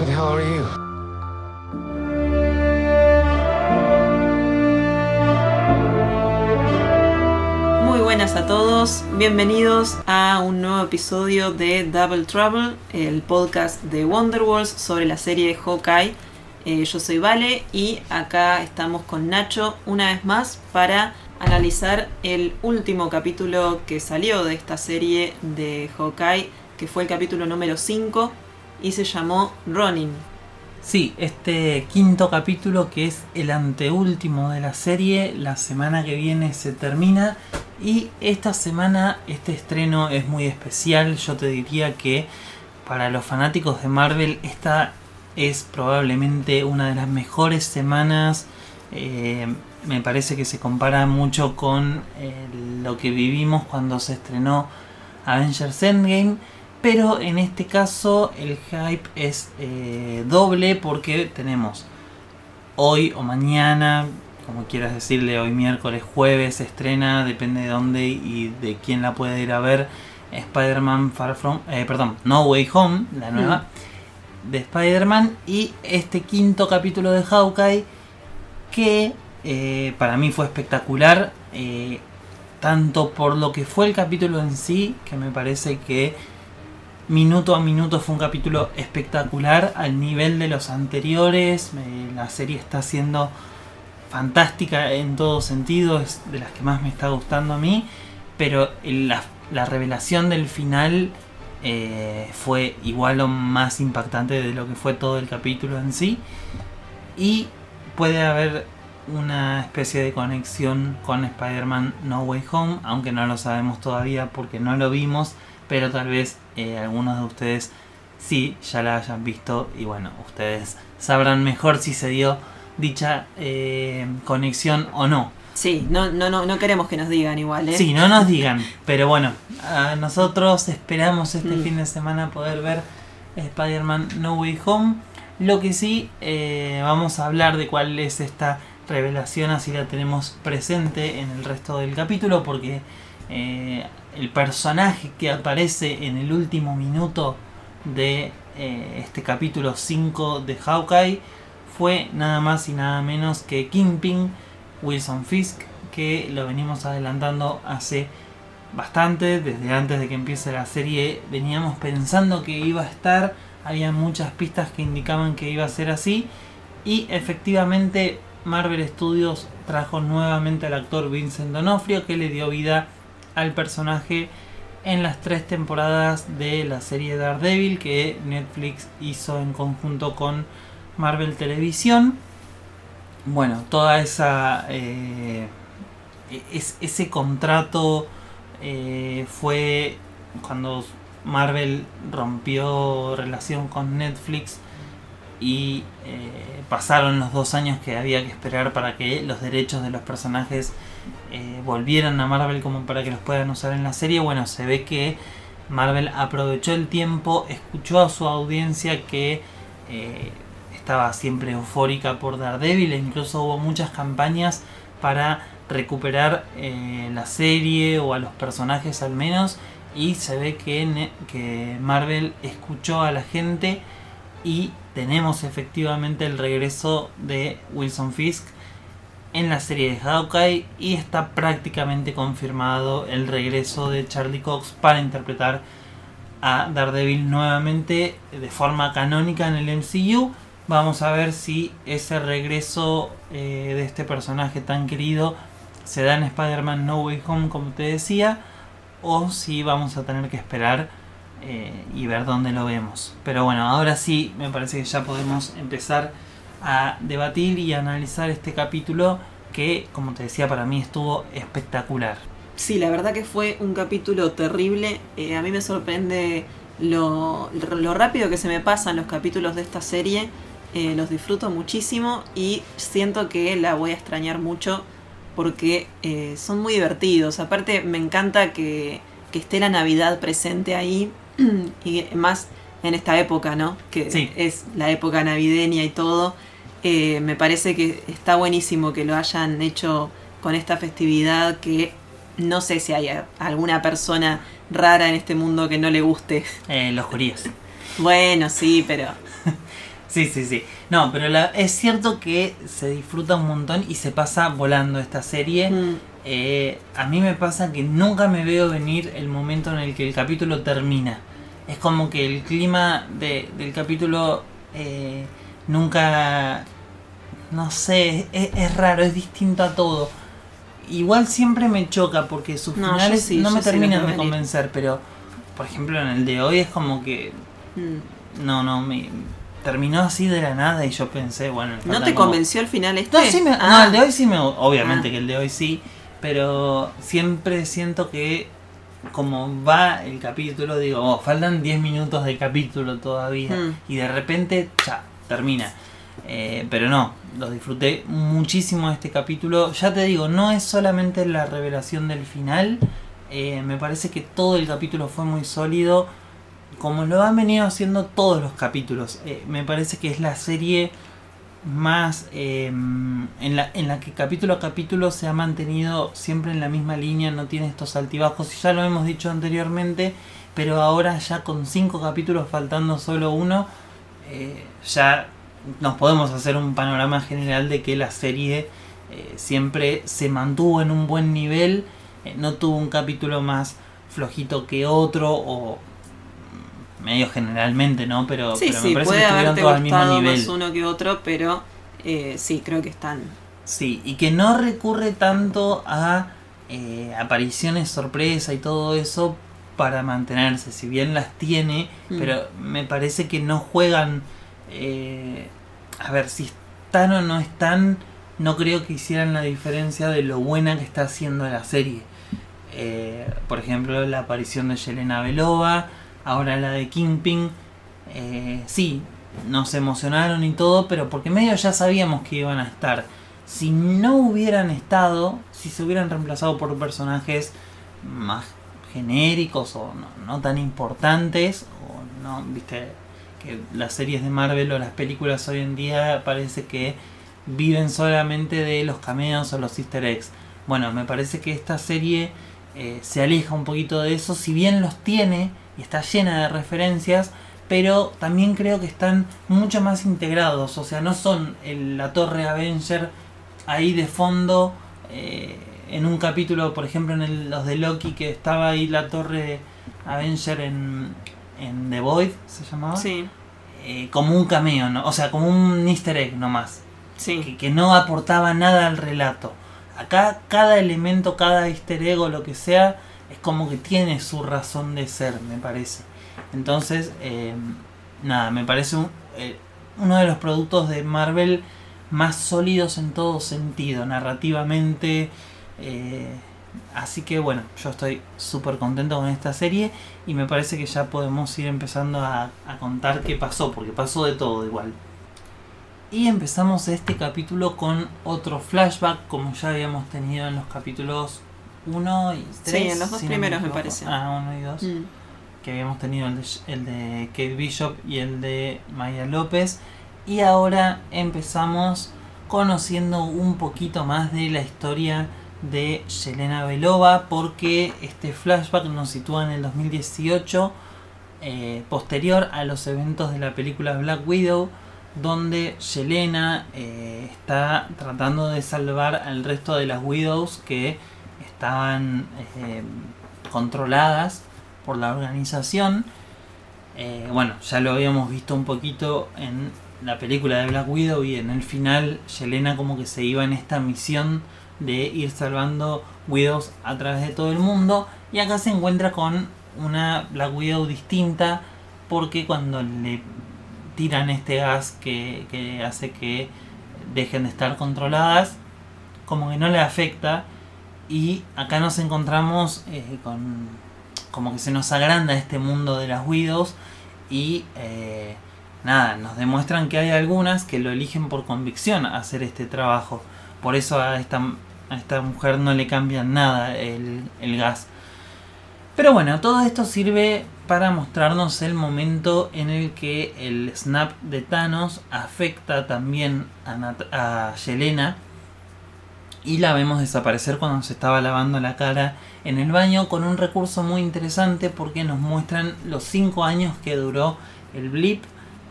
Who? Muy buenas a todos, bienvenidos a un nuevo episodio de Double Trouble, el podcast de Wonderwalls sobre la serie Hawkeye. Eh, yo soy Vale y acá estamos con Nacho una vez más para analizar el último capítulo que salió de esta serie de Hawkeye, que fue el capítulo número 5 y se llamó Ronin. Sí, este quinto capítulo que es el anteúltimo de la serie, la semana que viene se termina y esta semana este estreno es muy especial, yo te diría que para los fanáticos de Marvel esta es probablemente una de las mejores semanas, eh, me parece que se compara mucho con eh, lo que vivimos cuando se estrenó Avengers Endgame pero en este caso el hype es eh, doble porque tenemos hoy o mañana, como quieras decirle, hoy miércoles, jueves, estrena, depende de dónde y de quién la puede ir a ver, Spider-Man Far From, eh, perdón, No Way Home, la nueva de Spider-Man y este quinto capítulo de Hawkeye que eh, para mí fue espectacular, tanto por lo que fue el capítulo en sí, que me parece que minuto a minuto fue un capítulo espectacular al nivel de los anteriores. la serie está siendo fantástica en todo sentido, es de las que más me está gustando a mí. Pero la, revelación del final eh, fue igual o más impactante de lo que fue todo el capítulo en sí. Y puede haber una especie de conexión con Spider-Man No Way Home, aunque no lo sabemos todavía porque no lo vimos pero tal vez eh, algunos de ustedes sí ya la hayan visto y bueno, ustedes sabrán mejor si se dio dicha eh, conexión o no. Sí, no, no, no, no queremos que nos digan igual, ¿eh? Sí, no nos digan, pero bueno, nosotros esperamos este mm. fin de semana poder ver Spider-Man No Way Home. Lo que sí, eh, vamos a hablar de cuál es esta revelación, así la tenemos presente en el resto del capítulo, porque el personaje que aparece en el último minuto de eh, este capítulo 5 de Hawkeye fue nada más y nada menos que Kingpin Wilson Fisk, que lo venimos adelantando hace bastante, desde antes de que empiece la serie veníamos pensando que iba a estar, había muchas pistas que indicaban que iba a ser así y efectivamente Marvel Studios trajo nuevamente al actor Vincent Donofrio que le dio vida al personaje en las tres temporadas de la serie Daredevil que Netflix hizo en conjunto con Marvel Televisión. Bueno, toda esa. Eh, ese contrato eh, fue cuando Marvel rompió relación con Netflix y eh, pasaron los dos años que había que esperar para que los derechos de los personajes eh, volvieran a Marvel como para que los puedan usar en la serie. Bueno, se ve que Marvel aprovechó el tiempo, escuchó a su audiencia que eh, estaba siempre eufórica por Daredevil e incluso hubo muchas campañas para recuperar la serie o a los personajes al menos y se ve que, que Marvel escuchó a la gente y tenemos efectivamente el regreso de Wilson Fisk en la serie de Hawkeye y está prácticamente confirmado el regreso de Charlie Cox para interpretar a Daredevil nuevamente de forma canónica en el MCU. Vamos a ver si ese regreso eh, de este personaje tan querido se da en Spider-Man No Way Home como te decía o si vamos a tener que esperar eh, y ver dónde lo vemos. Pero bueno, ahora sí me parece que ya podemos empezar a debatir y analizar este capítulo que, como te decía, para mí estuvo espectacular. Sí, la verdad que fue un capítulo terrible. Eh, a mí me sorprende lo, rápido que se me pasan los capítulos de esta serie. Eh, los disfruto muchísimo y siento que la voy a extrañar mucho porque son muy divertidos. Aparte me encanta que, que esté la Navidad presente ahí y más en esta época, ¿no? Que es la época navideña y todo. Eh, me parece que está buenísimo que lo hayan hecho con esta festividad que no sé si hay alguna persona rara en este mundo que no le guste. Eh, los judíos. Bueno, sí, pero Sí, sí, sí. No, pero la, es cierto que se disfruta un montón y se pasa volando esta serie. Mm, Eh, a mí me pasa que nunca me veo venir el momento en el que el capítulo termina. Es como que el clima de- del capítulo eh, nunca... No sé, es, es raro, es distinto a todo. Igual siempre me choca porque sus No, finales sí, no me terminan de convencer, pero por ejemplo en el de hoy es como que mm. no, no, me terminó así de la nada y yo pensé, bueno, ¿No te como- convenció el final este? no, sí me- no, Ah, el de hoy sí me. Obviamente Ah. que el de hoy sí. Pero siempre siento que. Como va el capítulo, digo, oh, faltan 10 minutos de capítulo todavía. Mm. Y de repente, ya, termina. Eh, pero no, lo disfruté muchísimo este capítulo. Ya te digo, no es solamente la revelación del final. eh, me parece que todo el capítulo fue muy sólido. Como lo han venido haciendo todos los capítulos. Eh, me parece que es la serie más eh, en, la, en la que capítulo a capítulo se ha mantenido siempre en la misma línea, no tiene estos altibajos, ya lo hemos dicho anteriormente, pero ahora ya con cinco capítulos faltando solo uno, eh, ya nos podemos hacer un panorama general de que la serie eh, siempre se mantuvo en un buen nivel, eh, no tuvo un capítulo más flojito que otro o medio generalmente, ¿no? Pero, Sí, pero me sí, parece puede que estuvieron todos al mismo nivel. más uno que otro, pero eh, sí, creo que están. Sí, y que no recurre tanto a eh, apariciones sorpresa y todo eso para mantenerse, si bien las tiene, Mm. pero me parece que no juegan, eh, a ver, si están o no están, no creo que hicieran la diferencia de lo buena que está haciendo la serie. Eh, por ejemplo, la aparición de Yelena Belova, ahora la de Kingpin, eh, sí, nos emocionaron y todo, pero porque medio ya sabíamos que iban a estar. Si no hubieran estado, si se hubieran reemplazado por personajes más genéricos o no, no tan importantes, o no, viste, que las series de Marvel o las películas hoy en día parece que viven solamente de los cameos o los easter eggs. Bueno, me parece que esta serie eh, se aleja un poquito de eso, si bien los tiene y está llena de referencias, pero también creo que están mucho más integrados, o sea, no son el- la torre Avenger ahí de fondo, eh, en un capítulo, por ejemplo, en el- los de Loki, que estaba ahí la torre Avenger en, en The Void, se llamaba, Sí, Eh, como un cameo, ¿no? o sea, como un easter egg nomás sí. que, que no aportaba nada al relato. Acá cada elemento, cada easter egg o lo que sea, es como que tiene su razón de ser, me parece. Entonces, eh, nada, me parece eh, uno de los productos de Marvel más sólidos en todo sentido, narrativamente. eh, así que bueno, yo estoy súper contento con esta serie y me parece que ya podemos ir empezando a, a contar qué pasó, porque pasó de todo igual. Y empezamos este capítulo con otro flashback, como ya habíamos tenido en los capítulos 1 y 3. Sí, en los dos primeros, me equivoco. parece. Ah, 1 y 2. Mm. Que habíamos tenido el de, el de Kate Bishop y el de Maya López. Y ahora empezamos conociendo un poquito más de la historia de Yelena Belova, porque este flashback nos sitúa en el 2018, eh, posterior a los eventos de la película Black Widow, donde Yelena eh, está tratando de salvar al resto de las Widows que estaban eh, controladas por la organización. Eh, bueno, ya lo habíamos visto un poquito en la película de Black Widow y en el final Yelena como que se iba en esta misión de ir salvando Widows a través de todo el mundo y acá se encuentra con una Black Widow distinta porque cuando le tiran este gas que, que hace que dejen de estar controladas como que no le afecta y acá nos encontramos eh, con como que se nos agranda este mundo de las Widows y eh, nada, nos demuestran que hay algunas que lo eligen por convicción a hacer este trabajo. Por eso a esta, a esta mujer no le cambian nada el, gas. Pero bueno, todo esto sirve para mostrarnos el momento en el que el snap de Thanos afecta también a, Nat- a Yelena y la vemos desaparecer cuando se estaba lavando la cara en el baño con un recurso muy interesante porque nos muestran los 5 años que duró el blip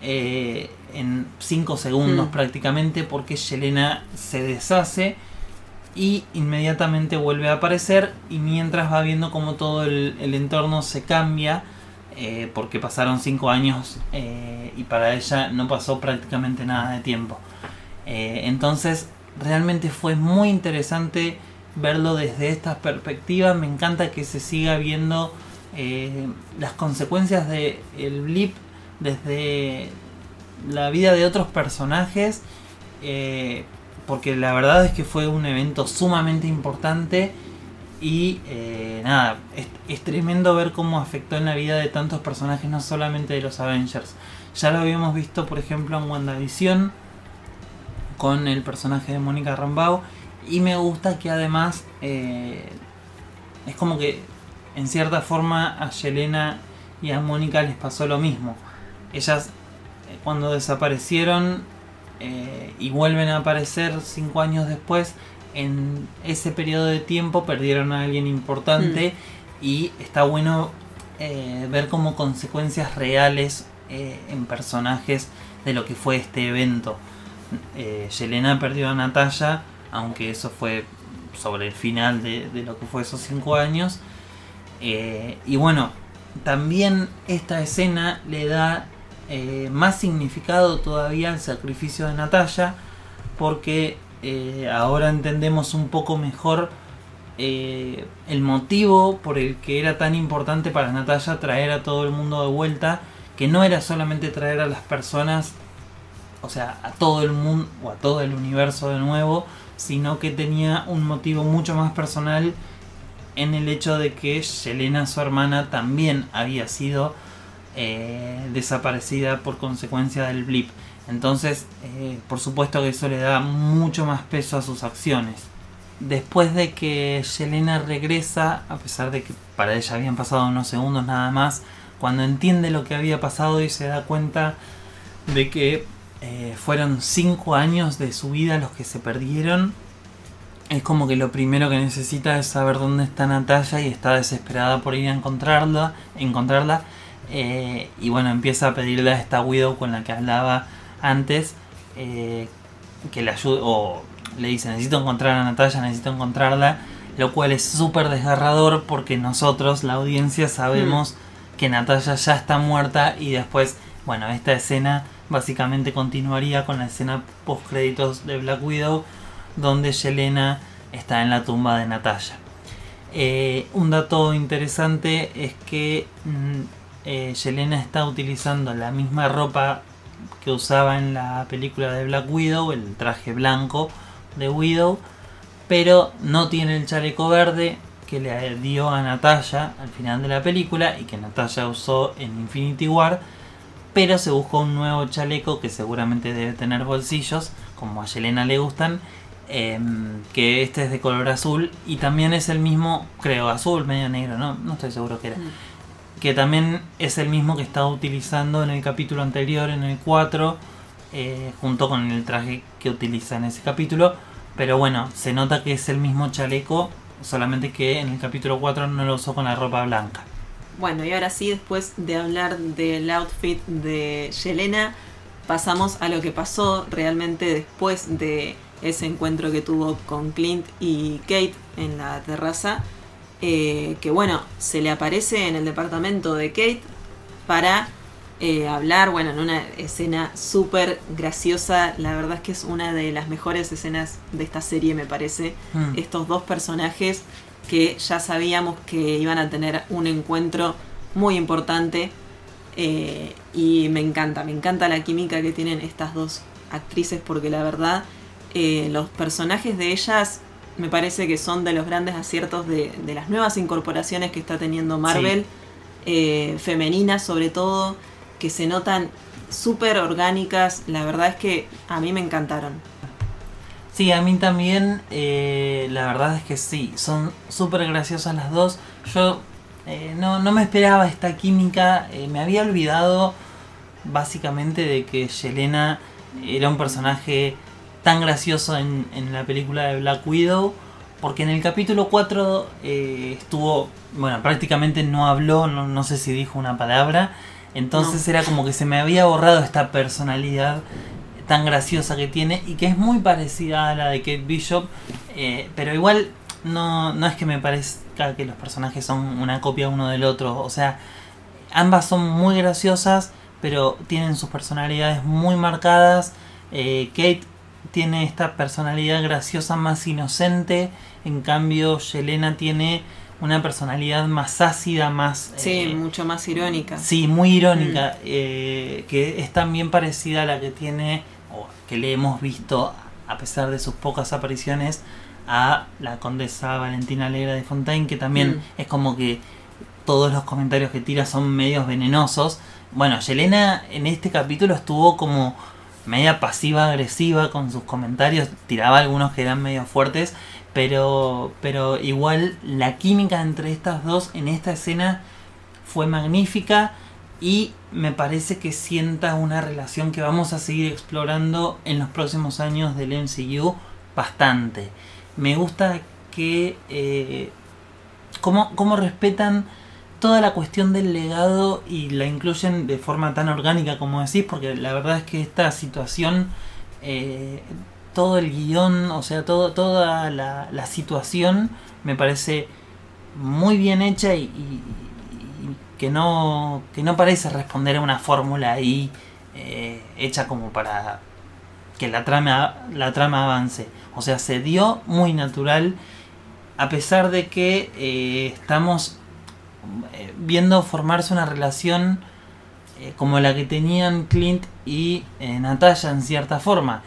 eh, en 5 segundos Mm. prácticamente porque Yelena se deshace y inmediatamente vuelve a aparecer y mientras va viendo como todo el, el entorno se cambia eh, porque pasaron 5 años eh, y para ella no pasó prácticamente nada de tiempo. Entonces realmente fue muy interesante verlo desde esta perspectiva. Me encanta que se siga viendo eh, las consecuencias del el blip desde la vida de otros personajes. eh, porque la verdad es que fue un evento sumamente importante. Y eh, nada, es, es tremendo ver cómo afectó en la vida de tantos personajes, no solamente de los Avengers. Ya lo habíamos visto, por ejemplo, en WandaVision con el personaje de Mónica Rambeau. Y me gusta que además eh, es como que en cierta forma a Yelena y a Mónica les pasó lo mismo. Ellas eh, cuando desaparecieron eh, y vuelven a aparecer cinco años después, en ese periodo de tiempo perdieron a alguien importante y está bueno eh, ver como consecuencias reales eh, en personajes de lo que fue este evento. Eh, Yelena perdió a Natalia, aunque eso fue sobre el final de, lo que fue esos cinco años. Eh, y bueno, también esta escena le da eh, más significado todavía al sacrificio de Natalia, porque eh, ahora entendemos un poco mejor el motivo por el que era tan importante para Natalia traer a todo el mundo de vuelta, que no era solamente traer a las personas, o sea, a todo el mundo o a todo el universo de nuevo, sino que tenía un motivo mucho más personal en el hecho de que Yelena, su hermana, también había sido eh, desaparecida por consecuencia del blip. Entonces, eh, por supuesto que eso le da mucho más peso a sus acciones. Después de que Yelena regresa, a pesar de que para ella habían pasado unos segundos nada más, cuando entiende lo que había pasado y se da cuenta de que eh, fueron cinco años de su vida los que se perdieron, es como que lo primero que necesita es saber dónde está Natalia y está desesperada por ir a encontrarla, encontrarla. Eh, y bueno, empieza a pedirle a esta Widow con la que hablaba antes eh, que le ayude o le dice necesito encontrar a Natalia, necesito encontrarla, lo cual es súper desgarrador porque nosotros, la audiencia, sabemos que Natalia ya está muerta y después, bueno, esta escena básicamente continuaría con la escena post créditos de Black Widow donde Yelena está en la tumba de Natalia. Eh, un dato interesante es que mm, eh, Yelena está utilizando la misma ropa que usaba en la película de Black Widow, el traje blanco de Widow, pero no tiene el chaleco verde que le dio a Natalia al final de la película y que Natalia usó en Infinity War, pero se buscó un nuevo chaleco que seguramente debe tener bolsillos, como a Yelena le gustan, em, que este es de color azul y también es el mismo, creo, azul, medio negro, no, no estoy seguro que era. Mm. Que también es el mismo que estaba utilizando en el capítulo anterior, en el 4, eh, junto con el traje que utiliza en ese capítulo. Pero bueno, se nota que es el mismo chaleco, solamente que en el capítulo 4 no lo usó con la ropa blanca. Bueno, y ahora sí, después de hablar del outfit de Yelena, pasamos a lo que pasó realmente después de ese encuentro que tuvo con Clint y Kate en la terraza. eh, que bueno, se le aparece en el departamento de Kate para eh, hablar, bueno, en una escena súper graciosa. La verdad es que es una de las mejores escenas de esta serie, me parece. Mm. Estos dos personajes que ya sabíamos que iban a tener un encuentro muy importante. eh, y me encanta, me encanta la química que tienen estas dos actrices porque la verdad eh, los personajes de ellas me parece que son de los grandes aciertos de, de las nuevas incorporaciones que está teniendo Marvel, eh, femeninas sobre todo, que se notan súper orgánicas, la verdad es que a mí me encantaron. Sí, a mí también, eh, la verdad es que sí, son súper graciosas las dos. Yo eh, no, no me esperaba esta química, eh, me había olvidado básicamente de que Yelena era un personaje tan gracioso en, en la película de Black Widow, porque en el capítulo 4 eh, estuvo, bueno, prácticamente no habló, no, no sé si dijo una palabra, Entonces era como que se me había borrado esta personalidad tan graciosa que tiene y que es muy parecida a la de Kate Bishop, eh, pero igual no, no es que me parezca que los personajes son una copia uno del otro, o sea, ambas son muy graciosas, pero tienen sus personalidades muy marcadas. Eh, Kate tiene esta personalidad graciosa más inocente, en cambio Yelena tiene una personalidad más ácida, más... Sí, eh, mucho más irónica. Sí, muy irónica, mm. eh, que es también parecida a la que tiene, o que le hemos visto, a pesar de sus pocas apariciones, a la condesa Valentina Alegra de Fontaine, que también mm. es como que todos los comentarios que tira son medios venenosos. Bueno, Yelena en este capítulo estuvo como media pasiva agresiva con sus comentarios, tiraba algunos que eran medio fuertes, pero, pero igual la química entre estas dos en esta escena fue magnífica y me parece que sienta una relación que vamos a seguir explorando en los próximos años del MCU bastante. Me gusta que eh, cómo, respetan toda la cuestión del legado y la incluyen de forma tan orgánica como decís, porque la verdad es que esta situación eh, todo el guion, o sea, todo, toda la, situación me parece muy bien hecha y, que, no, que no parece responder a una fórmula ahí eh, hecha como para que la trama, la trama avance. O sea, se dio muy natural a pesar de que eh, estamos eh, viendo formarse una relación como la que tenían Clint y Natalia en cierta forma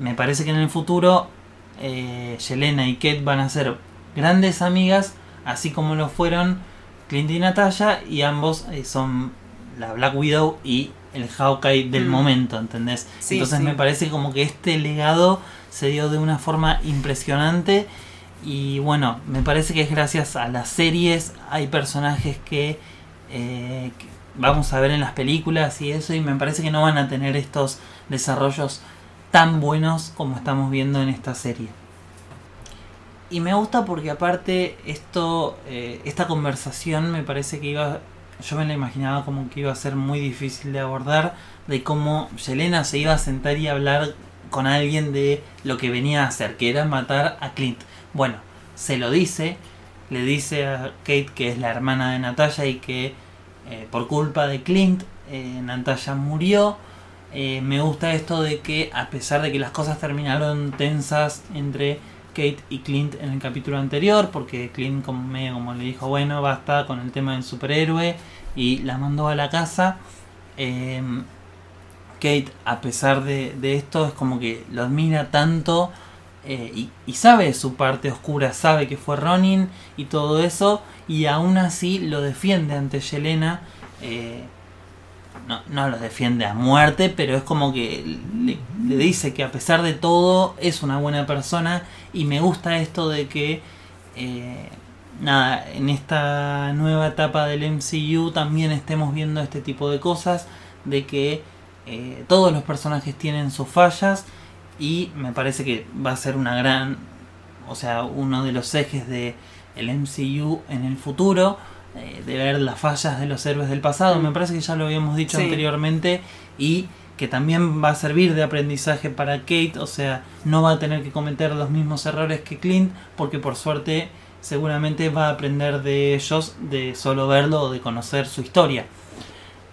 me parece que en el futuro Yelena y Kate van a ser grandes amigas, así como lo fueron Clint y Natalia, y ambos eh, son la Black Widow y el Hawkeye del mm. momento, ¿entendés? Entonces me parece como que este legado se dio de una forma impresionante y bueno, me parece que es gracias a las series, hay personajes que, que vamos a ver en las películas y eso, y me parece que no van a tener estos desarrollos tan buenos como estamos viendo en esta serie. Y me gusta porque aparte esto, eh, esta conversación me parece que iba, yo me la imaginaba como que iba a ser muy difícil de abordar, de cómo Yelena se iba a sentar y hablar con alguien de lo que venía a hacer, que era matar a Clint. Bueno, se lo dice, le dice a Kate que es la hermana de Natalia y que eh, por culpa de Clint eh, Natalia murió eh, me gusta esto de que a pesar de que las cosas terminaron tensas entre Kate y Clint en el capítulo anterior, porque Clint como medio como le dijo, bueno, basta con el tema del superhéroe y la mandó a la casa. Em, Kate, a pesar de, esto, es como que lo admira tanto eh, y, sabe su parte oscura, sabe que fue Ronin y todo eso, y aún así lo defiende ante Yelena. Eh, no, no los defiende a muerte, pero es como que le, dice que a pesar de todo es una buena persona y me gusta esto de que, eh, nada, en esta nueva etapa del MCU también estemos viendo este tipo de cosas, de que eh, todos los personajes tienen sus fallas y me parece que va a ser una gran, o sea, uno de los ejes de el MCU en el futuro eh, de ver las fallas de los héroes del pasado. Mm. Me parece que ya lo habíamos dicho anteriormente y que también va a servir de aprendizaje para Kate, o sea, no va a tener que cometer los mismos errores que Clint, porque por suerte seguramente va a aprender de ellos de solo verlo o de conocer su historia.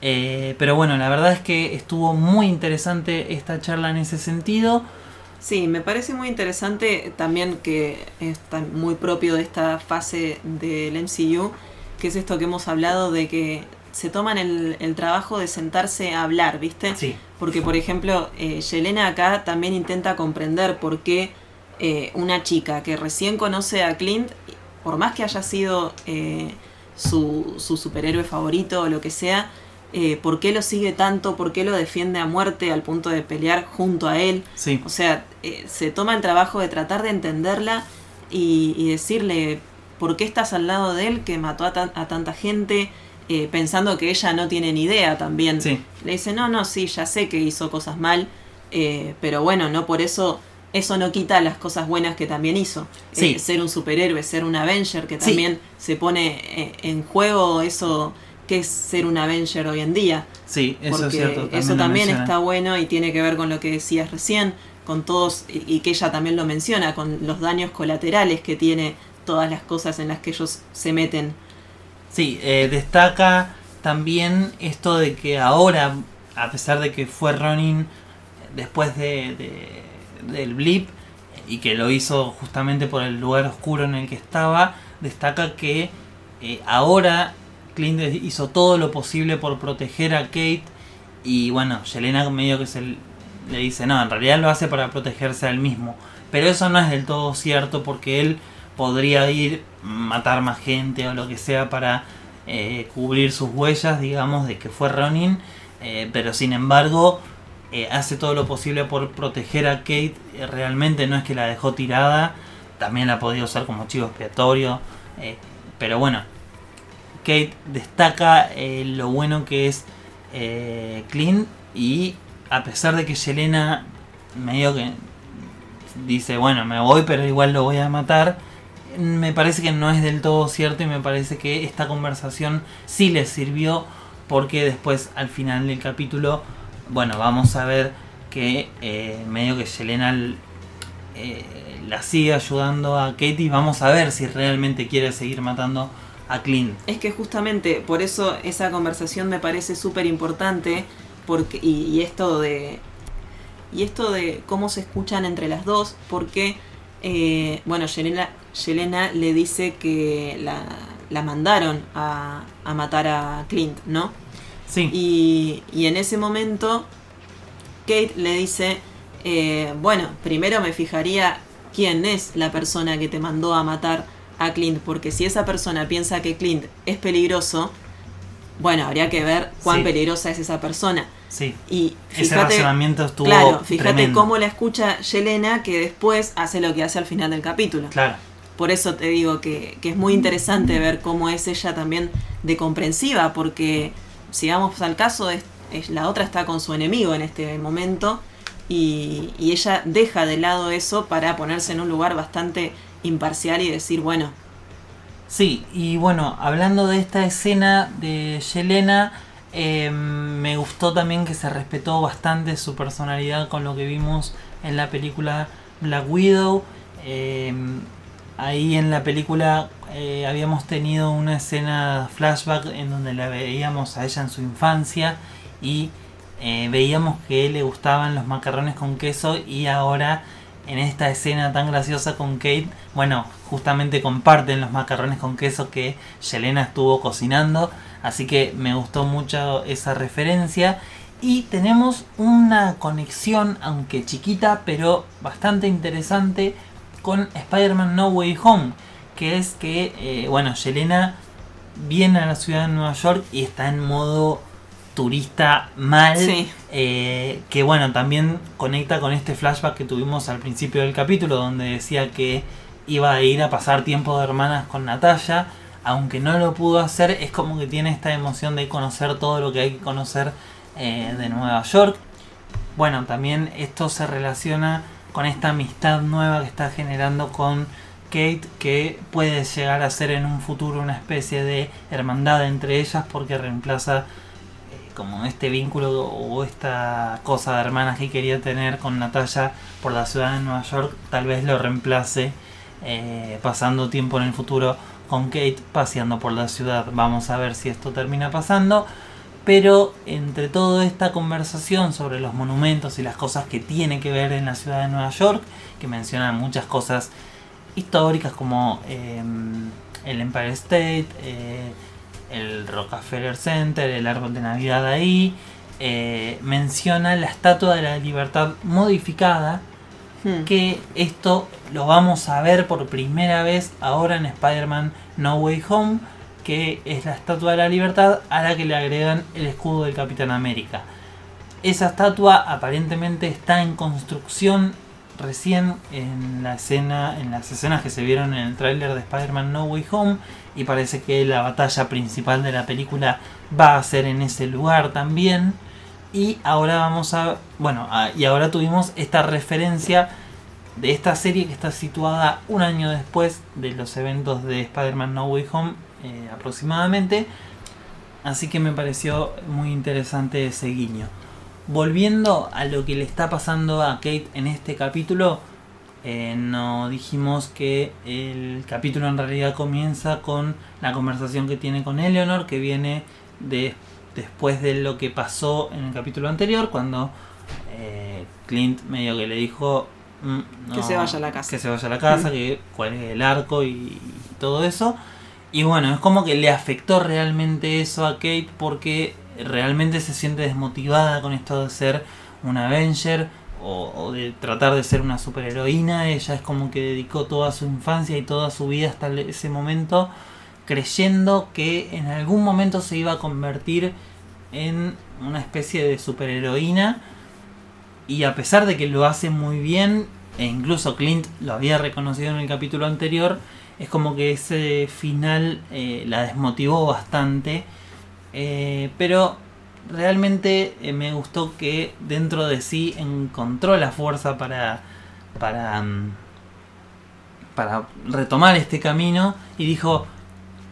Eh, pero bueno, la verdad es que estuvo muy interesante esta charla en ese sentido. Sí, me parece muy interesante también que es muy propio de esta fase del MCU que es esto que hemos hablado de que se toman el, trabajo de sentarse a hablar, ¿viste? Sí. Porque, por ejemplo, eh, Yelena acá también intenta comprender por qué eh, una chica que recién conoce a Clint, por más que haya sido eh, su, su, superhéroe favorito o lo que sea, eh, por qué lo sigue tanto, por qué lo defiende a muerte al punto de pelear junto a él. Sí. O sea, se toma el trabajo de tratar de entenderla y, y decirle, ¿por qué estás al lado de él que mató a, tanta gente? Eh, pensando que ella no tiene ni idea también. Le dice, no, no, sí, ya sé que hizo cosas mal, eh, pero bueno, no por eso, eso no quita las cosas buenas que también hizo. Eh, ser un superhéroe, ser un Avenger, que también se pone en juego eso qué es ser un Avenger hoy en día. Sí, eso Porque es cierto. también eso también está bueno y tiene que ver con lo que decías recién, con todos, y y que ella también lo menciona, con los daños colaterales que tiene todas las cosas en las que ellos se meten. Sí, eh, destaca también esto de que ahora, a pesar de que fue Ronin después de, de- del blip y que lo hizo justamente por el lugar oscuro en el que estaba, destaca que eh, ahora Clint hizo todo lo posible por proteger a Kate y bueno, Yelena medio que se le dice, no, en realidad lo hace para protegerse a él mismo. Pero eso no es del todo cierto porque él podría ir matar más gente o lo que sea para eh, cubrir sus huellas, digamos, de que fue Ronin. eh, pero sin embargo, eh, hace todo lo posible por proteger a Kate. realmente no es que la dejó tirada, también la podía usar como chivo expiatorio. pero bueno, Kate destaca lo bueno que es Clint y a pesar de que Yelena medio que dice, bueno, me voy pero igual lo voy a matar, me parece que no es del todo cierto y me parece que esta conversación sí les sirvió porque después al final del capítulo, bueno, vamos a ver que eh, medio que Yelena eh, la sigue ayudando a Katie vamos a ver si realmente quiere seguir matando a Clint. Es que justamente por eso esa conversación me parece súper importante porque y, y esto de y esto de cómo se escuchan entre las dos porque eh, bueno Yelena, Yelena le dice que la, la mandaron a, a matar a Clint, ¿no? Sí, Y, y en ese momento Kate le dice, eh, bueno, primero me fijaría quién es la persona que te mandó a matar a Clint, porque si esa persona piensa que Clint es peligroso, bueno, habría que ver cuán Sí. peligrosa es esa persona. sí. Y Ese fíjate, razonamiento estuvo claro, fíjate tremendo. cómo la escucha Yelena que después hace lo que hace al final del capítulo. Claro, Por eso te digo que, es muy interesante ver cómo es ella también de comprensiva, porque si vamos al caso, es, la otra está con su enemigo en este momento y, ella deja de lado eso para ponerse en un lugar bastante imparcial y decir, bueno, Sí, y bueno, hablando de esta escena de Yelena, eh, me gustó también que se respetó bastante su personalidad con lo que vimos en la película Black Widow. Eh, ahí en la película eh, habíamos tenido una escena flashback en donde la veíamos a ella en su infancia y eh, veíamos que le gustaban los macarrones con queso y ahora en esta escena tan graciosa con Kate, bueno, justamente comparten los macarrones con queso que Yelena estuvo cocinando, así que me gustó mucho esa referencia. Y tenemos una conexión, aunque chiquita, pero bastante interesante con Spider-Man No Way Home, que es que, eh, bueno, Yelena viene a la ciudad de Nueva York y está en modo turista mal, Sí. eh, que bueno, también conecta con este flashback que tuvimos al principio del capítulo, donde decía que iba a ir a pasar tiempo de hermanas con Natalia, aunque no lo pudo hacer, es como que tiene esta emoción de conocer todo lo que hay que conocer eh, de Nueva York. Bueno, también esto se relaciona con esta amistad nueva que está generando con Kate, que puede llegar a ser en un futuro una especie de hermandad entre ellas porque reemplaza eh, como este vínculo o esta cosa de hermanas que quería tener con Natalia por la ciudad de Nueva York, tal vez lo reemplace eh, pasando tiempo en el futuro con Kate paseando por la ciudad. Vamos a ver si esto termina pasando. Pero entre toda esta conversación sobre los monumentos y las cosas que tiene que ver en la ciudad de Nueva York, que mencionan muchas cosas históricas como eh, el Empire State, eh, el Rockefeller Center, el árbol de Navidad ahí, eh, menciona la Estatua de la Libertad modificada, hmm, que esto lo vamos a ver por primera vez ahora en Spider-Man No Way Home, que es la Estatua de la Libertad a la que le agregan el escudo del Capitán América. Esa estatua aparentemente está en construcción recién en la escena, en las escenas que se vieron en el tráiler de Spider-Man No Way Home y parece que la batalla principal de la película va a ser en ese lugar también. Y ahora vamos a, bueno, y ahora tuvimos esta referencia de esta serie que está situada un año después de los eventos de Spider-Man No Way Home eh, aproximadamente. Así que me pareció muy interesante ese guiño. Volviendo a lo que le está pasando a Kate en este capítulo, eh, no dijimos que el capítulo en realidad comienza con la conversación que tiene con Eleanor, que viene de, después de lo que pasó en el capítulo anterior, cuando eh, Clint medio que le dijo mm, que se vaya a la casa, que se vaya a la casa, que cuál es el arco y todo eso. Y bueno, es como que le afectó realmente eso a Kate porque realmente se siente desmotivada con esto de ser una Avenger o, de tratar de ser una superheroína. Ella es como que dedicó toda su infancia y toda su vida hasta ese momento creyendo que en algún momento se iba a convertir en una especie de superheroína. Y a pesar de que lo hace muy bien, e incluso Clint lo había reconocido en el capítulo anterior, es como que ese final eh, la desmotivó bastante. Eh, pero realmente eh, me gustó que dentro de sí encontró la fuerza para, para, mm, para retomar este camino y dijo,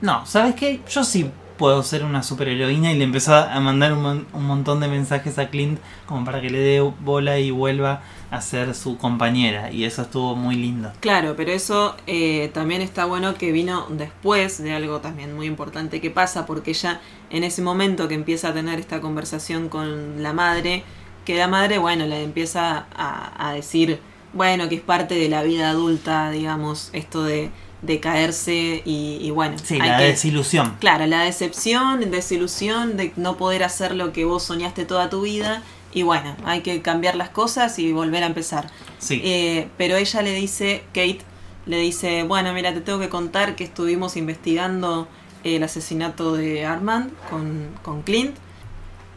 no, ¿sabes qué? Yo sí puedo ser una superheroína y le empezó a mandar un, un, montón de mensajes a Clint como para que le dé bola y vuelva a ser su compañera y eso estuvo muy lindo. Claro, pero eso eh, también está bueno que vino después de algo también muy importante que pasa porque ya en ese momento que empieza a tener esta conversación con la madre, que la madre, bueno, le empieza a, a decir, bueno, que es parte de la vida adulta, digamos, esto de de caerse y, bueno. Sí, la desilusión. Claro, la decepción, desilusión de no poder hacer lo que vos soñaste toda tu vida. Y bueno, hay que cambiar las cosas y volver a empezar. Sí. Eh, pero ella le dice, Kate, le dice, bueno, mira, te tengo que contar que estuvimos investigando el asesinato de Armand con, con Clint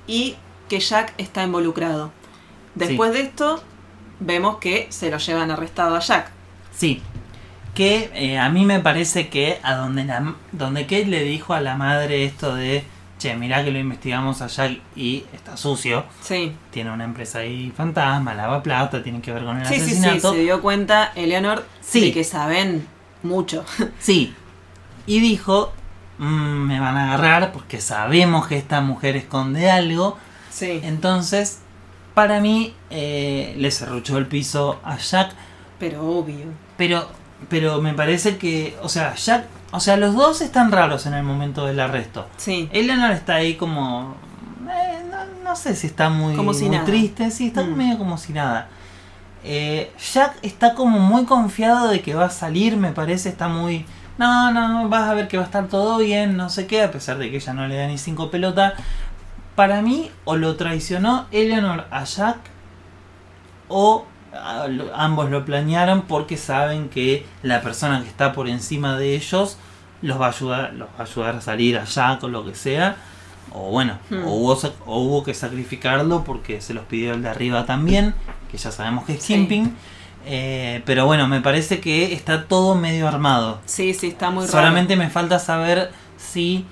y que Jack está involucrado. Después de esto, vemos que se lo llevan arrestado a Jack. Sí, que eh, a mí me parece que a donde, la, donde Kate le dijo a la madre esto de, che, mirá que lo investigamos allá y está sucio. Sí. Tiene una empresa ahí fantasma, lava plata, tiene que ver con el asesinato. Sí, sí, se dio cuenta Eleanor sí. de que saben mucho. Sí. Y dijo, mm, me van a agarrar porque sabemos que esta mujer esconde algo. Sí. Entonces, para mí, eh, le cerruchó el piso a Jack. Pero obvio. Pero pero me parece que, o sea, Jack, o sea, los dos están raros en el momento del arresto. Sí. Eleanor está ahí como, eh, no, sé si está muy, triste, sí, está mm. medio como si nada. Eh, Jack está como muy confiado de que va a salir, me parece, está muy, no, no, vas a ver que va a estar todo bien, no sé qué, a pesar de que ella no le da ni cinco pelotas. Para mí, o lo traicionó Eleanor a Jack, o ambos lo planearon porque saben que la persona que está por encima de ellos los va a ayudar, los va a ayudar a salir allá con lo que sea. O bueno, hmm. o, hubo, o, hubo, que sacrificarlo porque se los pidió el de arriba también, que ya sabemos que es Kimping. Eh, pero bueno, me parece que está todo medio armado. Sí, sí, está muy Solamente me falta saber si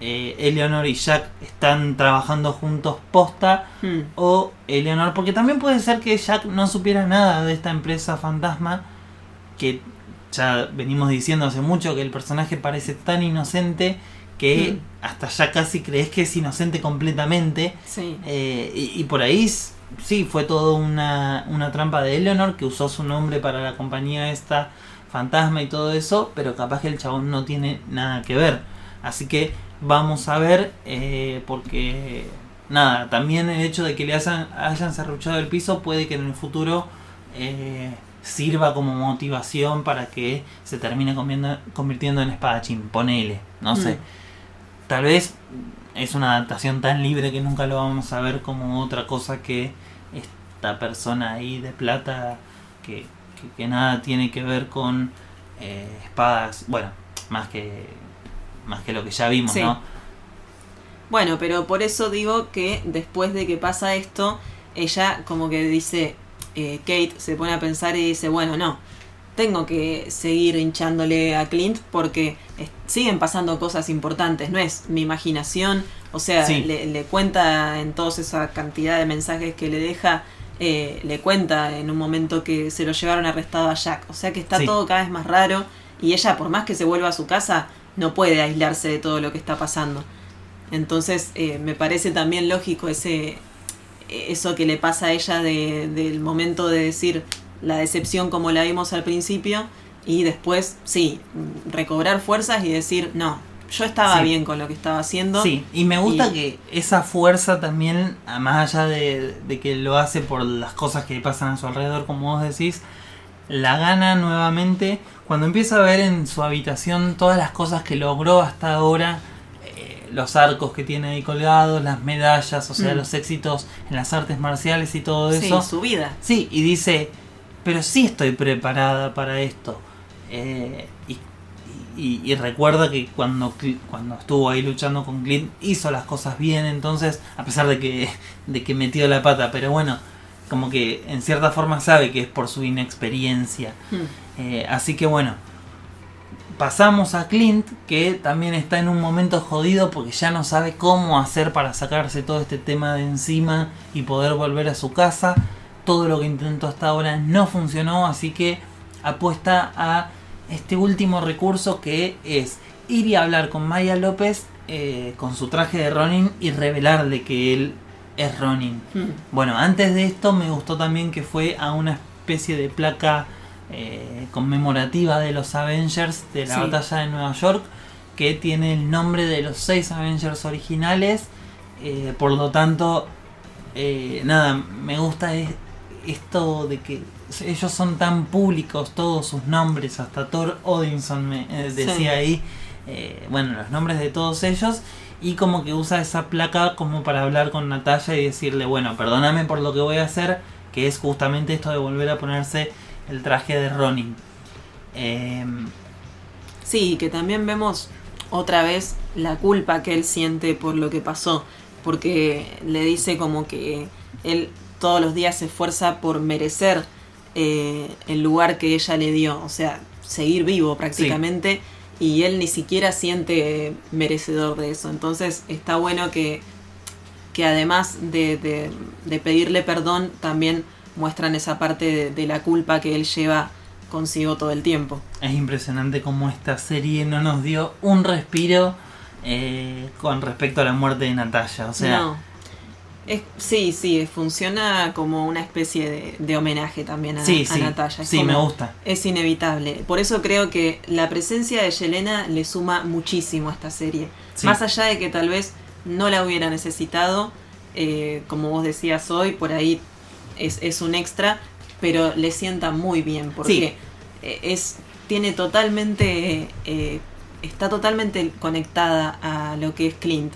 eh, Eleanor y Jack están trabajando juntos posta hmm. o Eleanor, porque también puede ser que Jack no supiera nada de esta empresa fantasma que ya venimos diciendo hace mucho que el personaje parece tan inocente que hmm. hasta ya casi crees que es inocente completamente. Eh, y, por ahí sí, fue todo una, una trampa de Eleanor que usó su nombre para la compañía esta fantasma y todo eso, pero capaz que el chabón no tiene nada que ver. Así que vamos a ver, eh, porque nada, también el hecho de que le hayan, hayan cerruchado el piso puede que en el futuro eh, sirva como motivación para que se termine convirtiendo en espadachín, ponele, no sé. Mm. Tal vez es una adaptación tan libre que nunca lo vamos a ver como otra cosa que esta persona ahí de plata que, que, nada tiene que ver con eh, espadas, bueno, más que más que lo que ya vimos, ¿no? Bueno, pero por eso digo que después de que pasa esto, ella como que dice, eh, Kate se pone a pensar y dice, bueno, no, tengo que seguir hinchándole a Clint porque siguen pasando cosas importantes, no es mi imaginación, o sea, le, cuenta en toda esa cantidad de mensajes que le deja, eh, le cuenta en un momento que se lo llevaron arrestado a Jack, o sea que está todo cada vez más raro y ella por más que se vuelva a su casa, no puede aislarse de todo lo que está pasando. Entonces eh, me parece también lógico ese eso que le pasa a ella de, del momento de decir la decepción como la vimos al principio y después, sí, recobrar fuerzas y decir, no, yo estaba Sí. bien con lo que estaba haciendo. Sí, y me gusta Y- que esa fuerza también, a- más allá de, de que lo hace por las cosas que pasan a su alrededor, como vos decís, la gana nuevamente cuando empieza a ver en su habitación todas las cosas que logró hasta ahora, eh, los arcos que tiene ahí colgados, las medallas, o sea, Mm. los éxitos en las artes marciales y todo Sí, eso. su vida. Sí, y dice, pero sí estoy preparada para esto. Eh, y, y- y recuerda que cuando, cuando estuvo ahí luchando con Clint hizo las cosas bien, entonces, a pesar de que, de que metió la pata, pero bueno, como que en cierta forma sabe que es por su inexperiencia. Hmm. Eh, así que bueno, pasamos a Clint, que también está en un momento jodido porque ya no sabe cómo hacer para sacarse todo este tema de encima y poder volver a su casa. Todo lo que intentó hasta ahora no funcionó, así que apuesta a este último recurso que es ir y hablar con Maya López eh, con su traje de Ronin y revelarle que él es Ronin. Hmm. Bueno, antes de esto me gustó también que fue a una especie de placa eh, conmemorativa de los Avengers de la Sí. batalla de Nueva York que tiene el nombre de los seis Avengers originales. eh, por lo tanto, eh, nada, me gusta es- esto de que ellos son tan públicos, todos sus nombres, hasta Thor Odinson me Sí. decía ahí, bueno, los nombres de todos ellos. Y como que usa esa placa como para hablar con Natalia y decirle, bueno, perdóname por lo que voy a hacer, que es justamente esto de volver a ponerse el traje de Ronin. Em, Sí, que también vemos otra vez la culpa que él siente por lo que pasó, porque le dice como que él todos los días se esfuerza por merecer eh, el lugar que ella le dio, o sea, seguir vivo prácticamente, y él ni siquiera siente merecedor de eso. Entonces está bueno que, que además de, de- de pedirle perdón, también muestran esa parte de- de la culpa que él lleva consigo todo el tiempo. es impresionante cómo esta serie no nos dio un respiro eh, con respecto a la muerte de Natalia. O sea, no. Es, sí, sí, funciona como una especie de, de homenaje también a, sí, a sí, Natalia. Es sí, me gusta. Es inevitable. Por eso creo que la presencia de Yelena le suma muchísimo a esta serie. Sí. Más allá de que tal vez no la hubiera necesitado, eh, como vos decías hoy, por ahí es, es un extra, pero le sienta muy bien porque eh, es tiene totalmente eh, está totalmente conectada a lo que es Clint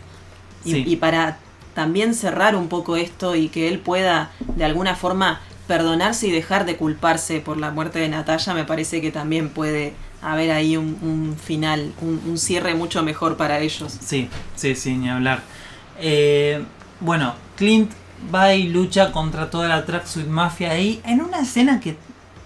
y para también cerrar un poco esto y que él pueda de alguna forma perdonarse y dejar de culparse por la muerte de Natalia me parece que también puede haber ahí un, final un, un cierre mucho mejor para ellos Sí, sí, sí, ni hablar. Eh, bueno, Clint va y lucha contra toda la Tracksuit Mafia ahí en una escena que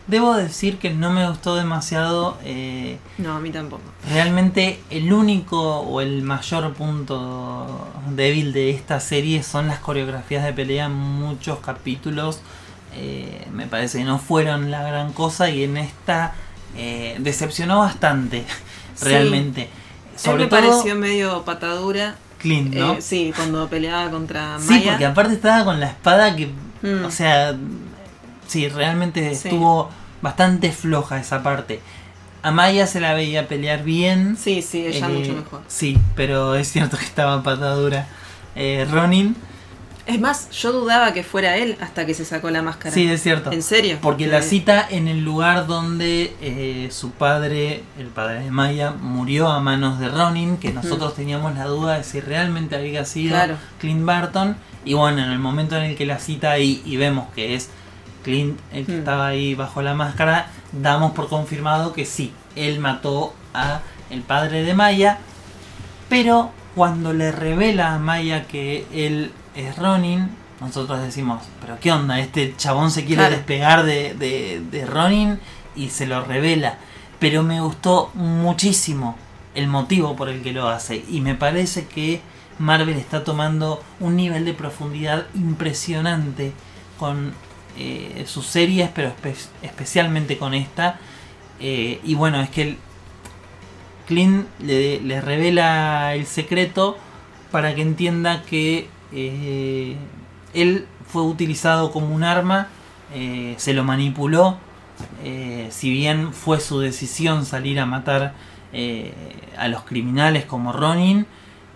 debo decir que no me gustó demasiado. eh, no a mí tampoco realmente el único o el mayor punto débil de esta serie son las coreografías de pelea en muchos capítulos. Eh, me parece que no fueron la gran cosa y en esta eh, decepcionó bastante, Sí. realmente. Sobre Él me todo pareció medio patadura Clint, ¿no? eh, sí cuando peleaba contra Sí, Maya porque aparte estaba con la espada que, Mm. o sea, sí, realmente Sí. estuvo bastante floja esa parte. A Maya se la veía pelear bien. sí sí ella Eh, mucho mejor Sí, pero es cierto que estaba patadura. Eh, Ronin, es más yo dudaba que fuera él hasta que se sacó la máscara sí, es cierto. en serio Porque la cita en el lugar donde eh, su padre, el padre de Maya, murió a manos de Ronin, que nosotros teníamos la duda de si realmente había sido Claro. Clint Barton. Y bueno, en el momento en el que la cita ahí y vemos que es Clint el que Mm. estaba ahí bajo la máscara, damos por confirmado que sí, él mató a el padre de Maya. Pero cuando le revela a Maya que él es Ronin, nosotros decimos, pero ¿qué onda? Este chabón se quiere Claro. despegar de, de, de Ronin y se lo revela. Pero me gustó muchísimo el motivo por el que lo hace. Y me parece que Marvel está tomando un nivel de profundidad impresionante con eh, sus series, pero espe- especialmente con esta. Eh, y bueno, es que el, Clint le, revela el secreto para que entienda que eh, él fue utilizado como un arma, se lo manipuló, si bien fue su decisión salir a matar a los criminales como Ronin,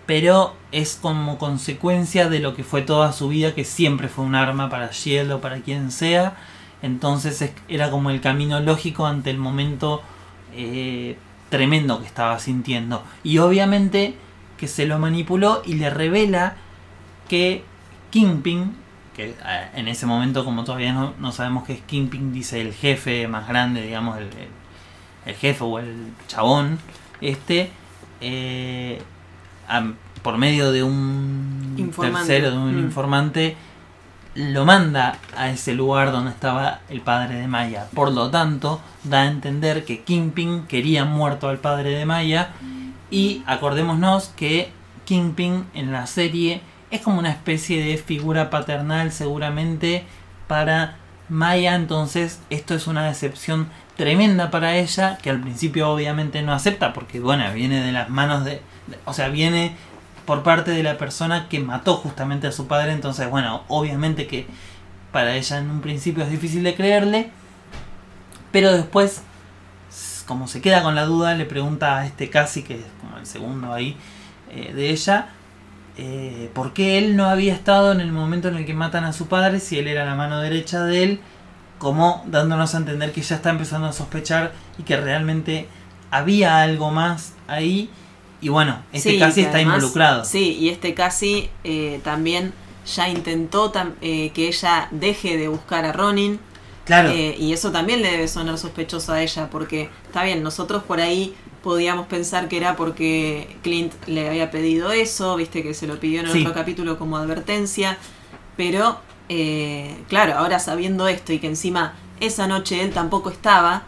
pero es como consecuencia de lo que fue toda su vida, que siempre fue un arma para Shield o para quien sea. Entonces era como el camino lógico ante el momento eh, tremendo que estaba sintiendo. Y obviamente que se lo manipuló y le revela que Kingpin, que eh, en ese momento como todavía no, sabemos que es Kingpin, dice el jefe más grande, digamos, el, jefe o el chabón, este, eh, por medio de un tercero, de un mm. informante, lo manda a ese lugar donde estaba el padre de Maya. Por lo tanto, da a entender que Kingpin quería muerto al padre de Maya. Y acordémonos que Kingpin en la serie es como una especie de figura paternal seguramente para Maya. Entonces esto es una decepción tremenda para ella que al principio obviamente no acepta porque bueno, viene de las manos de o sea, viene por parte de la persona que mató justamente a su padre. Entonces, bueno, obviamente que para ella en un principio es difícil de creerle. Pero después, como se queda con la duda, le pregunta a este casi, que es como el segundo ahí eh, de ella, eh, por qué él no había estado en el momento en el que matan a su padre si él era la mano derecha de él, como dándonos a entender que ya está empezando a sospechar y que realmente había algo más ahí y bueno, este casi está involucrado. Sí, y este casi eh, también ya intentó eh, que ella deje de buscar a Ronin. Claro. Eh, y eso también le debe sonar sospechoso a ella, porque está bien, nosotros por ahí podíamos pensar que era porque Clint le había pedido eso, viste que se lo pidió en el otro capítulo como advertencia, pero claro, ahora sabiendo esto y que encima esa noche él tampoco estaba,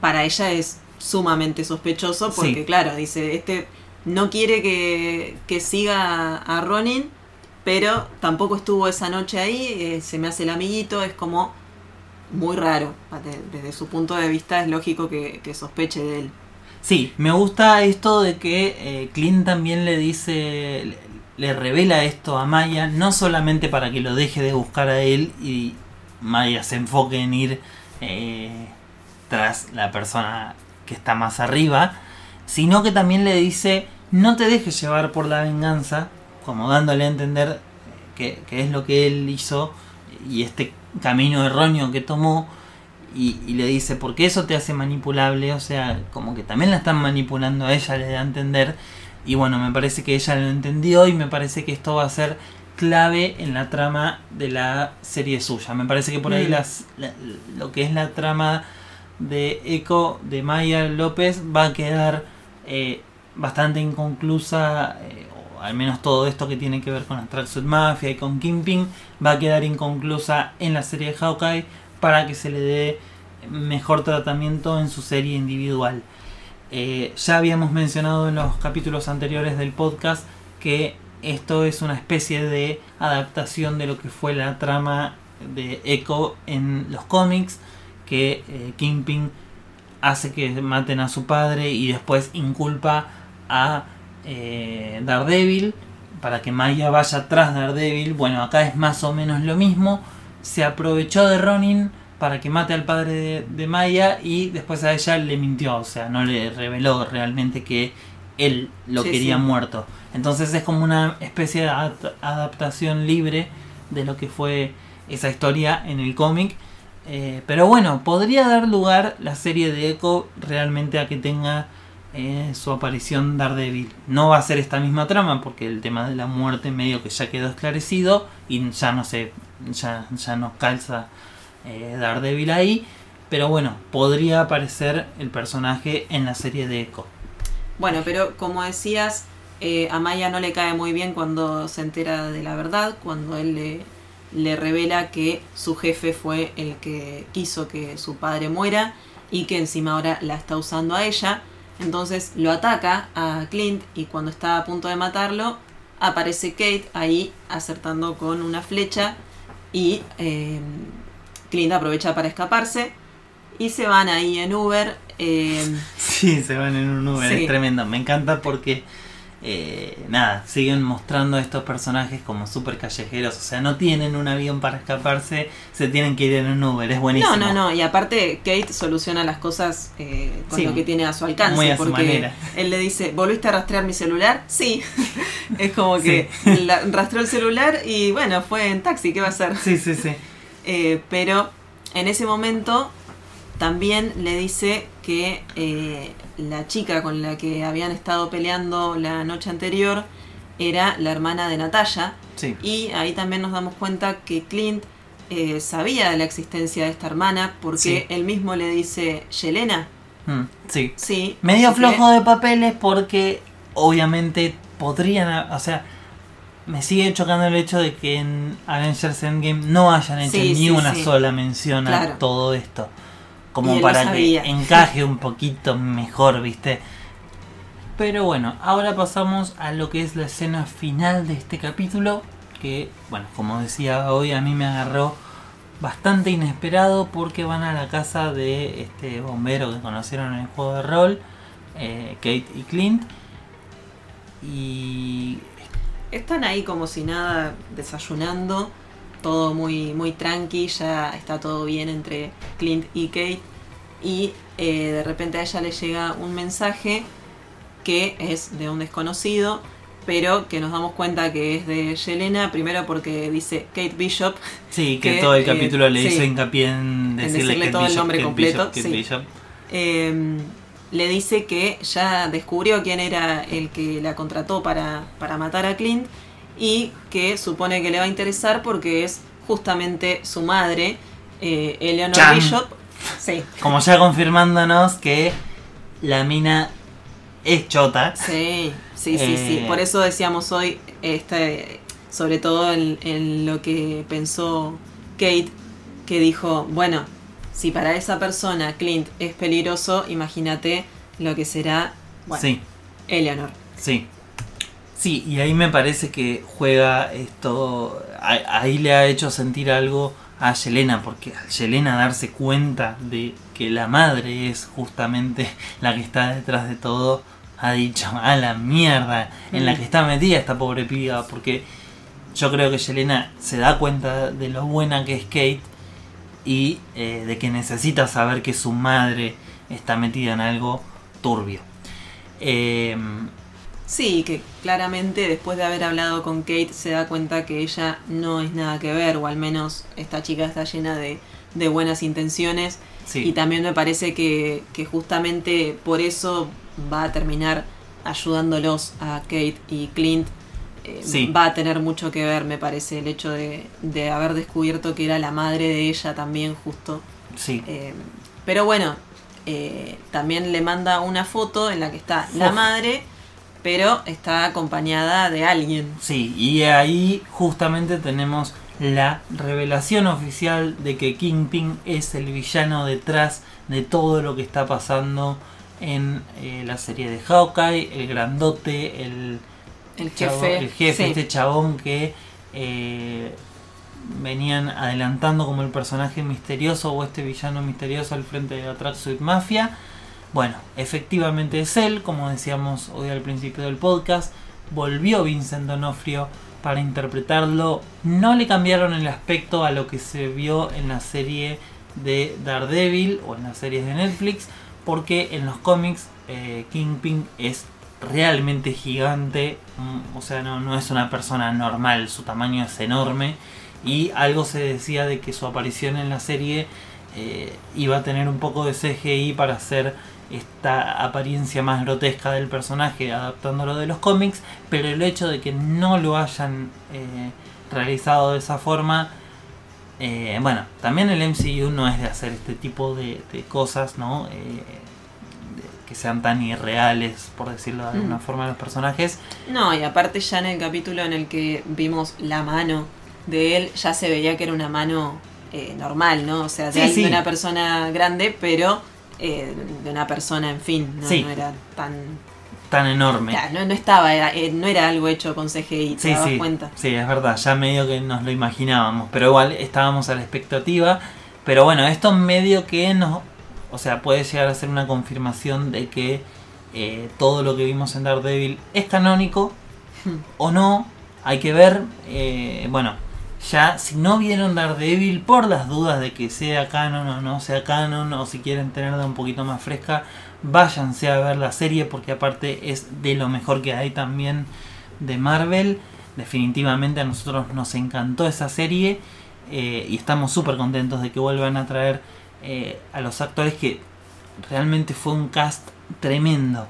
para ella es sumamente sospechoso, porque claro, dice, este no quiere que, siga a Ronin, pero tampoco estuvo esa noche ahí, eh, se me hace el amiguito, es como muy raro. Desde, su punto de vista es lógico que, sospeche de él. Sí, me gusta esto de que eh, Clint también le dice, le, revela esto a Maya, no solamente para que lo deje de buscar a él y Maya se enfoque en ir eh, tras la persona que está más arriba, sino que también le dice no te dejes llevar por la venganza, como dándole a entender que, es lo que él hizo y este camino erróneo que tomó. Y, le dice, porque eso te hace manipulable, o sea, como que también la están manipulando a ella, le da a entender. Y bueno, me parece que ella lo entendió y me parece que esto va a ser clave en la trama de la serie suya. Me parece que por ahí mm. las, lo que es la trama de Echo de Maya López va a quedar eh, bastante inconclusa, eh, o al menos todo esto que tiene que ver con Tracksuit Mafia y con Kingpin, va a quedar inconclusa en la serie de Hawkeye para que se le dé mejor tratamiento en su serie individual. Eh, ya habíamos mencionado en los capítulos anteriores del podcast que esto es una especie de adaptación de lo que fue la trama de Echo en los cómics, que eh, Kingpin hace que maten a su padre y después inculpa a eh, Daredevil para que Maya vaya tras Daredevil. Bueno, acá es más o menos lo mismo. Se aprovechó de Ronin para que mate al padre de, Maya y después a ella le mintió, o sea, no le reveló realmente que él lo quería muerto. Entonces es como una especie de adaptación libre de lo que fue esa historia en el cómic eh, pero bueno, podría dar lugar la serie de Echo realmente a que tenga eh, su aparición Daredevil. No va a ser esta misma trama porque el tema de la muerte medio que ya quedó esclarecido y ya no sé, ya, ya nos calza eh, Daredevil ahí. Pero bueno, podría aparecer el personaje en la serie de Echo. Bueno, pero como decías, a Maya no le cae muy bien cuando se entera de la verdad, cuando él le, le revela que su jefe fue el que quiso que su padre muera y que encima ahora la está usando a ella. Entonces lo ataca a Clint y cuando está a punto de matarlo aparece Kate ahí acertando con una flecha y em, Clint aprovecha para escaparse y se van ahí en Uber. Em, sí, se van en un Uber, es tremendo. Me encanta porque eh, nada, siguen mostrando a estos personajes como súper callejeros, o sea, no tienen un avión para escaparse, se tienen que ir en un Uber, es buenísimo. No, no, no, y aparte Kate soluciona las cosas eh, con Sí, lo que tiene a su alcance, muy a su porque manera. él le dice, ¿volviste a rastrear mi celular? Sí, es como que la- rastreó el celular y bueno, fue en taxi, ¿qué va a hacer? Sí, sí, sí. Eh, pero en ese momento también le dice que eh, la chica con la que habían estado peleando la noche anterior era la hermana de Natalia. Sí. Y ahí también nos damos cuenta que Clint eh, sabía de la existencia de esta hermana porque Sí. él mismo le dice, Yelena, Mm, sí. sí. Medio que- flojo de papeles porque obviamente podrían, o sea, me sigue chocando el hecho de que en Avengers Endgame no hayan hecho Sí, ni una sola mención a todo esto. Como para que encaje un poquito mejor, ¿viste? Pero bueno, ahora pasamos a lo que es la escena final de este capítulo. Que, bueno, como decía hoy, a mí me agarró bastante inesperado porque van a la casa de este bombero que conocieron en el juego de rol, eh, Kate y Clint. Y Están ahí como si nada, desayunando, todo muy, muy tranqui, ya está todo bien entre Clint y Kate. Y eh, de repente a ella le llega un mensaje que es de un desconocido, pero que nos damos cuenta que es de Yelena, primero porque dice Kate Bishop, sí, que Que, todo el eh, capítulo le sí. hizo hincapié en decirle, todo el nombre Kate completo, Bishop, Kate sí. Bishop. eh, le dice que ya descubrió quién era el que la contrató para, para matar a Clint y que supone que le va a interesar porque es justamente su madre, eh, Eleanor Chan. Bishop. Sí, Como ya confirmándonos que la mina es chota. sí, sí, sí, Eh. sí. Por eso decíamos hoy, este, sobre todo en, en lo que pensó Kate, que dijo, bueno, si para esa persona Clint es peligroso, imagínate lo que será bueno, Sí. Eleanor. Sí. Sí, y ahí me parece que juega esto. a- Ahí le ha hecho sentir algo a Yelena, porque al Yelena darse cuenta de que la madre es justamente la que está detrás de todo, ha dicho, a la mierda en la Mm. que está metida esta pobre piba, porque yo creo que Yelena se da cuenta de lo buena que es Kate y eh, de que necesita saber que su madre está metida en algo turbio. Eh, Sí, que claramente después de haber hablado con Kate se da cuenta que ella no es nada que ver, o al menos esta chica está llena de, de buenas intenciones. sí. Y también me parece que, que justamente por eso va a terminar ayudándolos a Kate y Clint. Eh, Sí. Va a tener mucho que ver, me parece, el hecho de, de haber descubierto que era la madre de ella también justo. Sí, Eh, pero bueno, eh, también le manda una foto en la que está la madre, pero está acompañada de alguien. sí, y ahí justamente tenemos la revelación oficial de que Kingpin es el villano detrás de todo lo que está pasando en eh, la serie de Hawkeye, el grandote, el El jefe. el jefe, sí. este chabón que eh, venían adelantando como el personaje misterioso o este villano misterioso al frente de la Tracksuit Mafia. Bueno, efectivamente es él, como decíamos hoy al principio del podcast. Volvió Vincent Donofrio para interpretarlo. No le cambiaron el aspecto a lo que se vio en la serie de Daredevil o en las series de Netflix, porque en los cómics eh, Kingpin es realmente gigante, mm, o sea, no, no es una persona normal, su tamaño es enorme y algo se decía de que su aparición en la serie eh, iba a tener un poco de CGI para hacer esta apariencia más grotesca del personaje adaptándolo de los cómics, pero el hecho de que no lo hayan eh, realizado de esa forma, eh, bueno, también el MCU no es de hacer este tipo de, de cosas, ¿no? Eh, de- que sean tan irreales, por decirlo de alguna Mm. forma, los personajes. No, y aparte ya en el capítulo en el que vimos la mano de él, ya se veía que era una mano eh, normal, ¿no? O sea, de, Sí, alguien- sí. de una persona grande, pero eh, de una persona, en fin, no, Sí. no era tan... Tan enorme. No, no estaba, era- eh, no era algo hecho con CGI, te dabas cuenta. sí, es verdad, ya medio que nos lo imaginábamos, pero igual estábamos a la expectativa. Pero bueno, esto medio que nos, o sea, puede llegar a ser una confirmación de que eh, todo lo que vimos en Daredevil es canónico o no. Hay que ver, eh, bueno, ya si no vieron Daredevil por las dudas de que sea canon o no sea canon o si quieren tenerla un poquito más fresca, váyanse a ver la serie porque aparte es de lo mejor que hay también de Marvel. Definitivamente a nosotros nos encantó esa serie eh, y estamos súper contentos de que vuelvan a traer eh, a los actores que realmente fue un cast tremendo.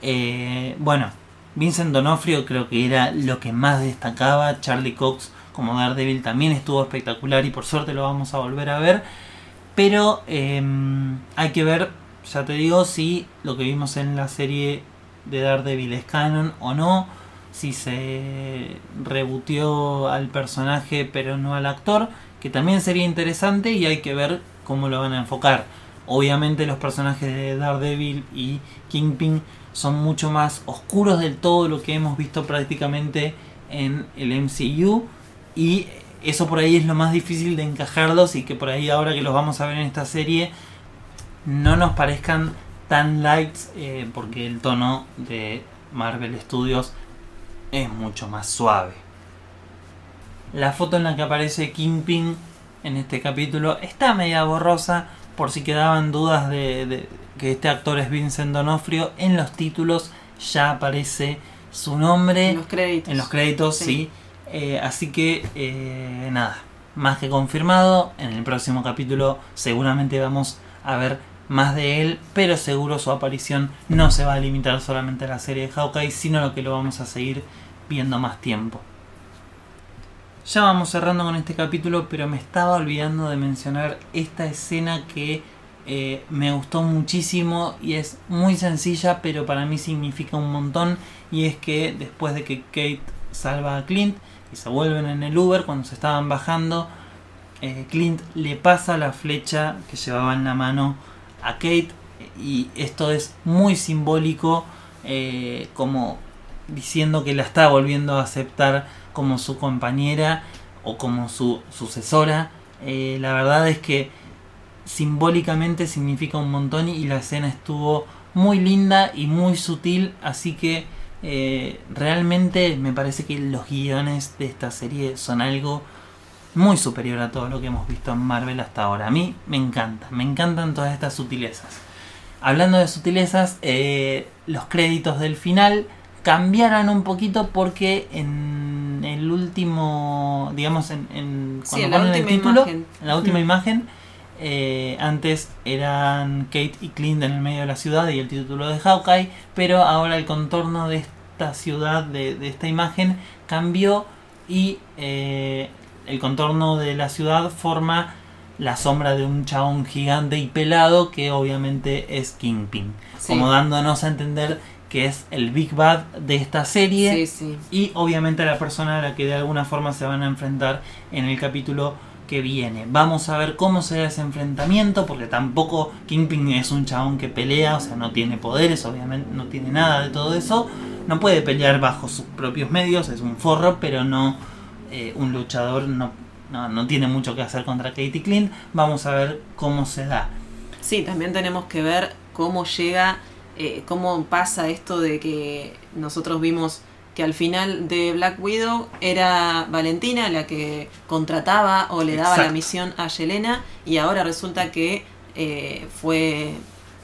Eh, bueno, Vincent Donofrio creo que era lo que más destacaba. Charlie Cox como Daredevil también estuvo espectacular y por suerte lo vamos a volver a ver. Pero em, hay que ver, ya te digo, si lo que vimos en la serie de Daredevil es canon o no. Si se rebutió al personaje pero no al actor. Que también sería interesante y hay que ver cómo lo van a enfocar. Obviamente los personajes de Daredevil y Kingpin son mucho más oscuros del todo lo que hemos visto prácticamente en el MCU y eso por ahí es lo más difícil de encajarlos y que por ahí ahora que los vamos a ver en esta serie no nos parezcan tan lights eh, porque el tono de Marvel Studios es mucho más suave. La foto en la que aparece Kingpin en este capítulo está media borrosa por si quedaban dudas de, que este actor es Vincent Donofrio. En los títulos ya aparece su nombre. En los créditos. En los créditos, sí. Eh, así que eh, nada, más que confirmado. En el próximo capítulo seguramente vamos a ver más de él, pero seguro su aparición no se va a limitar solamente a la serie de Hawkeye, sino lo que lo vamos a seguir viendo más tiempo. Ya vamos cerrando con este capítulo, pero me estaba olvidando de mencionar esta escena que eh, me gustó muchísimo y es muy sencilla, pero para mí significa un montón. Y es que después de que Kate salva a Clint se vuelven en el Uber, cuando se estaban bajando, eh, Clint le pasa la flecha que llevaba en la mano a Kate. Y esto es muy simbólico, eh, como diciendo que la está volviendo a aceptar como su compañera o como su sucesora. Eh, la verdad es que simbólicamente significa un montón y la escena estuvo muy linda y muy sutil, así que eh, realmente me parece que los guiones de esta serie son algo muy superior a todo lo que hemos visto en Marvel hasta ahora. A mí me encanta, me encantan todas estas sutilezas. Hablando de sutilezas, eh, los créditos del final cambiaron un poquito porque en el último, digamos, en, en cuando la última imagen. en la última imagen, eh, antes eran Kate y Clint en el medio de la ciudad y el título de Hawkeye, pero ahora el contorno de esta ciudad, de, esta imagen, cambió y eh, el contorno de la ciudad forma la sombra de un chabón gigante y pelado que obviamente es Kingpin, como dándonos a entender que es el Big Bad de esta serie. Y obviamente la persona a la que de alguna forma se van a enfrentar en el capítulo que viene. Vamos a ver cómo será ese enfrentamiento, porque tampoco Kingpin es un chabón que pelea, o sea, no tiene poderes, obviamente no tiene nada de todo eso. No puede pelear bajo sus propios medios, es un forro, pero no eh, un luchador, no, no, no, tiene mucho que hacer contra Katie Clint. Vamos a ver cómo se da. Sí, también tenemos que ver cómo llega eh, cómo pasa esto de que nosotros vimos que al final de Black Widow era Valentina la que contrataba o le daba la misión a Yelena y ahora resulta que eh, fue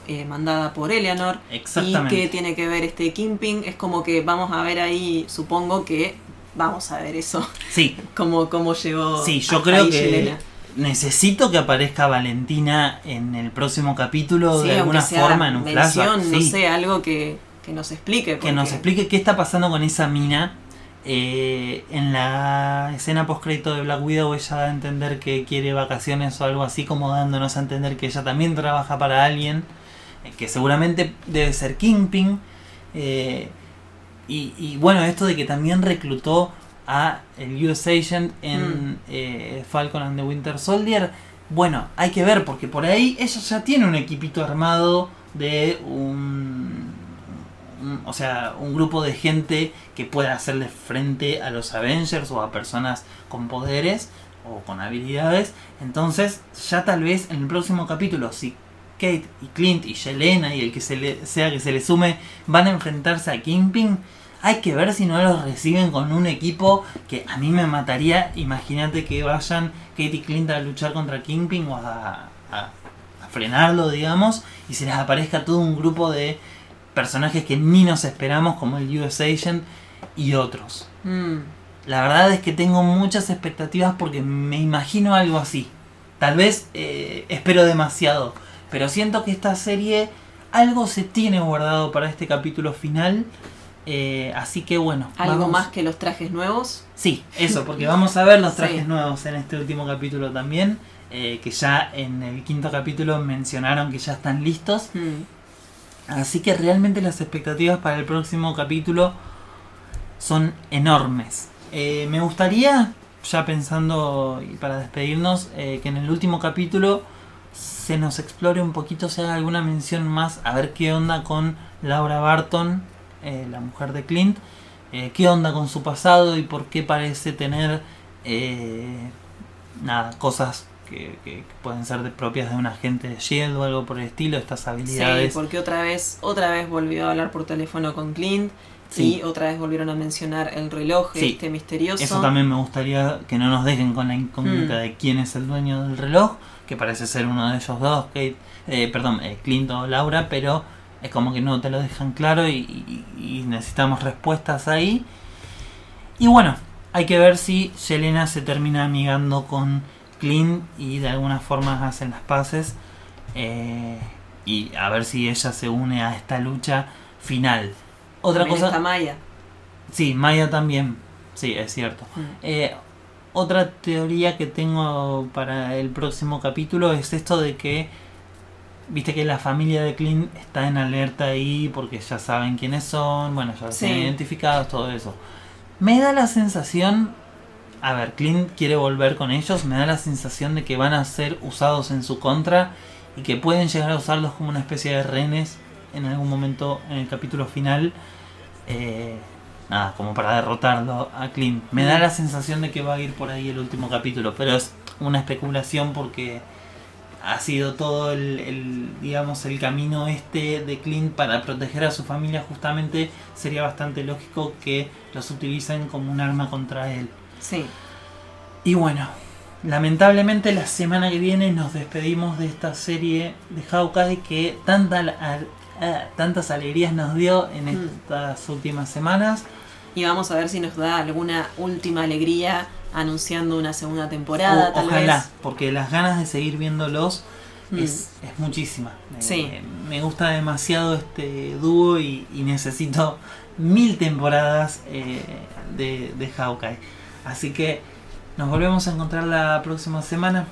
eh, mandada por Eleanor y que tiene que ver este Kimping es como que vamos a ver ahí supongo que vamos a ver eso. Sí. Como cómo llegó sí yo creo que necesito que aparezca Valentina en el próximo capítulo de alguna forma en un flashback. No sé, algo que, nos explique. Que nos explique qué está pasando con esa mina. Eh, en la escena post crédito de Black Widow ella da a entender que quiere vacaciones o algo así como dándonos a entender que ella también trabaja para alguien eh, que seguramente debe ser Kingpin eh, y, y, bueno esto de que también reclutó a el US Agent en mm. eh, Falcon and the Winter Soldier. Bueno, hay que ver porque por ahí ella ya tiene un equipito armado de un, o sea, un grupo de gente que pueda hacerle frente a los Avengers o a personas con poderes o con habilidades. Entonces, ya tal vez en el próximo capítulo, si Kate y Clint y Yelena y el que se le, sea que se le sume van a enfrentarse a Kingpin, hay que ver si no los reciben con un equipo que a mí me mataría. Imagínate que vayan Kate y Clint a luchar contra Kingpin o a- a frenarlo, digamos, y se les aparezca todo un grupo de personajes que ni nos esperamos, como el US Agent y otros. Mm, La verdad es que tengo muchas expectativas porque me imagino algo así. Tal vez eh, espero demasiado, pero siento que esta serie algo se tiene guardado para este capítulo final. eh, así que bueno, Algo vamos- más que los trajes nuevos. Sí, eso, porque vamos a ver los Sí. trajes nuevos en este último capítulo también. eh, que ya en el quinto capítulo mencionaron que ya están listos. Mm, Así que realmente las expectativas para el próximo capítulo son enormes. Eh, me gustaría, ya pensando y para despedirnos, eh, que en el último capítulo se nos explore un poquito, se haga alguna mención más, a ver qué onda con Laura Barton, eh, la mujer de Clint, eh, qué onda con su pasado y por qué parece tener nada, cosas que, que- pueden ser de- propias de un agente de Shield o algo por el estilo, estas Sí, habilidades. porque otra vez, otra vez volvió a hablar por teléfono con Clint. Sí. Y otra vez volvieron a mencionar el reloj Sí. este misterioso. Eso también me gustaría que no nos dejen con la incógnita Mm. de quién es el dueño del reloj, que parece ser uno de ellos dos, Kate, eh, perdón, eh, Clint o Laura, pero es como que no te lo dejan claro y, y- y necesitamos respuestas ahí. Y bueno, hay que ver si Yelena se termina amigando con Clint y de alguna forma hacen las paces. eh, y a ver si ella se une a esta lucha final. Otra También cosa. está Maya. Sí, Maya también. Sí, es cierto. Mm. Eh, otra teoría que tengo para el próximo capítulo es esto de que, viste que la familia de Clint está en alerta ahí porque ya saben quiénes son, bueno, ya los Sí. identificados, todo eso. Me da la sensación, a ver, Clint quiere volver con ellos, me da la sensación de que van a ser usados en su contra y que pueden llegar a usarlos como una especie de rehenes en algún momento en el capítulo final. Eh, nada, como para derrotarlo a Clint. Me da la sensación de que va a ir por ahí el último capítulo, pero es una especulación porque ha sido todo el, el, digamos, el camino este de Clint para proteger a su familia. Justamente sería bastante lógico que los utilicen como un arma contra él. Sí. Y bueno, lamentablemente la semana que viene nos despedimos de esta serie de Hawkeye que tanta, al- a- tantas alegrías nos dio en Mm. estas últimas semanas. Y vamos a ver si nos da alguna última alegría anunciando una segunda temporada, O- tal ojalá, vez. porque las ganas de seguir viéndolos Mm. es, es muchísima. Me- Sí. Me, gusta demasiado este dúo y, y necesito mil temporadas eh, de, de Hawkeye. Así que nos volvemos a encontrar la próxima semana.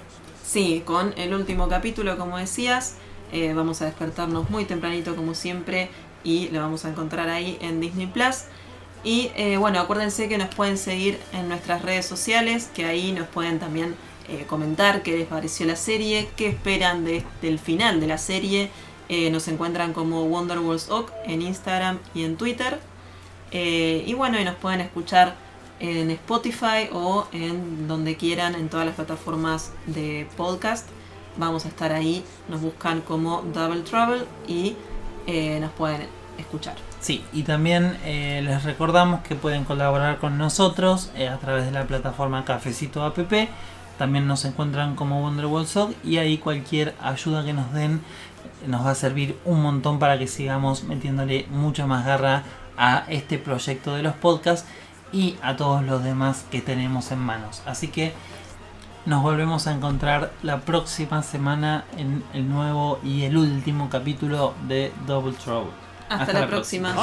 Sí, con el último capítulo, como decías, eh, vamos a despertarnos muy tempranito como siempre y lo vamos a encontrar ahí en Disney Plus. Y eh, bueno, acuérdense que nos pueden seguir en nuestras redes sociales, que ahí nos pueden también eh, comentar qué les pareció la serie, qué esperan de- del final de la serie. Nos encuentran como Wonderwalls Oak en Instagram y en Twitter. Y bueno, y nos pueden escuchar en Spotify o en donde quieran, en todas las plataformas de podcast. Vamos a estar ahí, nos buscan como Double Trouble y eh, nos pueden escuchar. Sí, y también eh, les recordamos que pueden colaborar con nosotros eh, a través de la plataforma Cafecito App. También nos encuentran como Wonderwall y ahí cualquier ayuda que nos den nos va a servir un montón para que sigamos metiéndole mucha más garra a este proyecto de los podcasts y a todos los demás que tenemos en manos. Así que nos volvemos a encontrar la próxima semana en el nuevo y el último capítulo de Double Trouble. Hasta, Hasta la, la próxima.